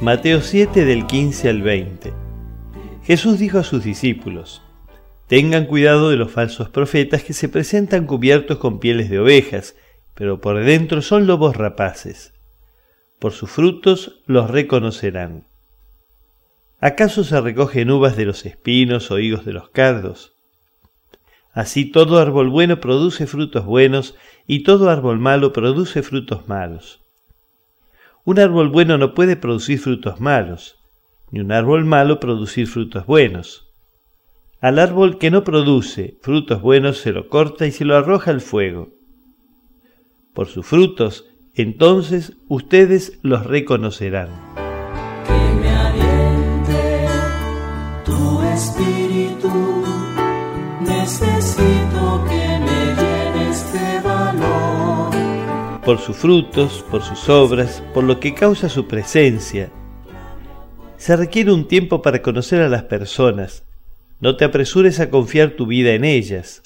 Mateo 7 del 15 al 20. Jesús dijo a sus discípulos, Tengan cuidado de los falsos profetas que se presentan cubiertos con pieles de ovejas, pero por dentro son lobos rapaces. Por sus frutos los reconocerán. ¿Acaso se recogen uvas de los espinos o higos de los cardos? Así todo árbol bueno produce frutos buenos y todo árbol malo produce frutos malos. Un árbol bueno no puede producir frutos malos, ni un árbol malo producir frutos buenos. Al árbol que no produce frutos buenos se lo corta y se lo arroja al fuego. Por sus frutos, entonces ustedes los reconocerán. Que me aliente tu espíritu, necesito que Por sus frutos, por sus obras, por lo que causa su presencia. Se requiere un tiempo para conocer a las personas, no te apresures a confiar tu vida en ellas.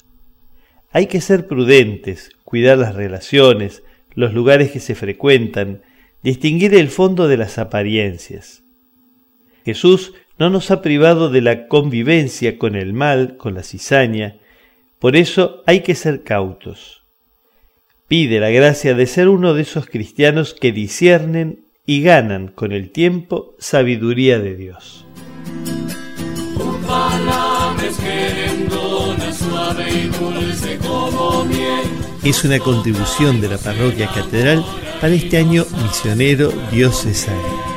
Hay que ser prudentes, cuidar las relaciones, los lugares que se frecuentan, distinguir el fondo de las apariencias. Jesús no nos ha privado de la convivencia con el mal, con la cizaña, por eso hay que ser cautos. Pide la gracia de ser uno de esos cristianos que disciernen y ganan con el tiempo sabiduría de Dios. Es una contribución de la parroquia catedral para este año misionero diocesano.